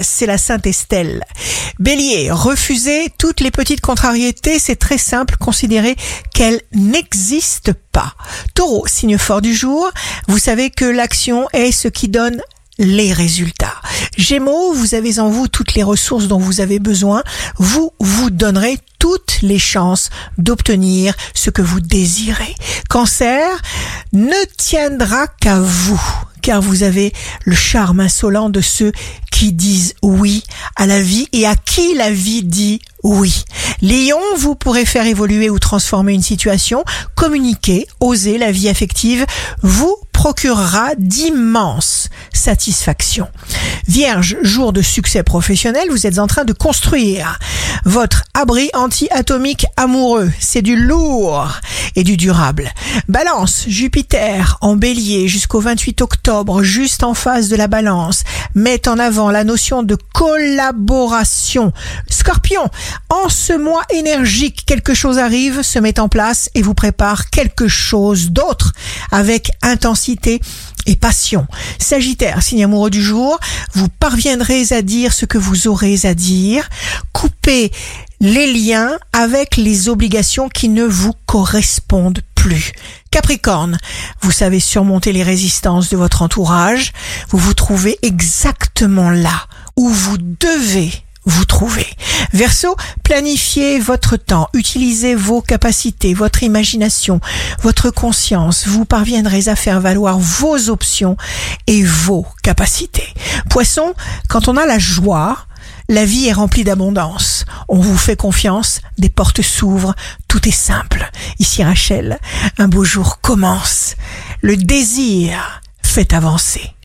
c'est la Sainte Estelle. Bélier, refusez toutes les petites contrariétés, c'est très simple, considérez qu'elles n'existent pas. Taureau, signe fort du jour, vous savez que l'action est ce qui donne les résultats. Gémeaux, vous avez en vous toutes les ressources dont vous avez besoin. Vous vous donnerez toutes les chances d'obtenir ce que vous désirez. Cancer ne tiendra qu'à vous car vous avez le charme insolent de ceux qui disent oui à la vie et à qui la vie dit oui. Lion, vous pourrez faire évoluer ou transformer une situation, communiquer, oser la vie affective, vous procurera d'immenses satisfactions. Vierge, jour de succès professionnel, vous êtes en train de construire votre abri anti-atomique amoureux. C'est du lourd et du durable. Balance, Jupiter en bélier jusqu'au 28 octobre, juste en face de la balance, met en avant la notion de collaboration. Scorpion, en ce mois énergique, quelque chose arrive, se met en place et vous prépare quelque chose d'autre avec intensité et passion. Sagittaire, signe amoureux du jour, vous parviendrez à dire ce que vous aurez à dire. Les liens avec les obligations qui ne vous correspondent plus. Capricorne, vous savez surmonter les résistances de votre entourage. Vous vous trouvez exactement là où vous devez vous trouver. Verseau, planifiez votre temps, utilisez vos capacités, votre imagination, votre conscience. Vous parviendrez à faire valoir vos options et vos capacités. Poisson, quand on a la joie, la vie est remplie d'abondance. On vous fait confiance, des portes s'ouvrent, tout est simple. Ici Rachel, un beau jour commence. Le désir fait avancer.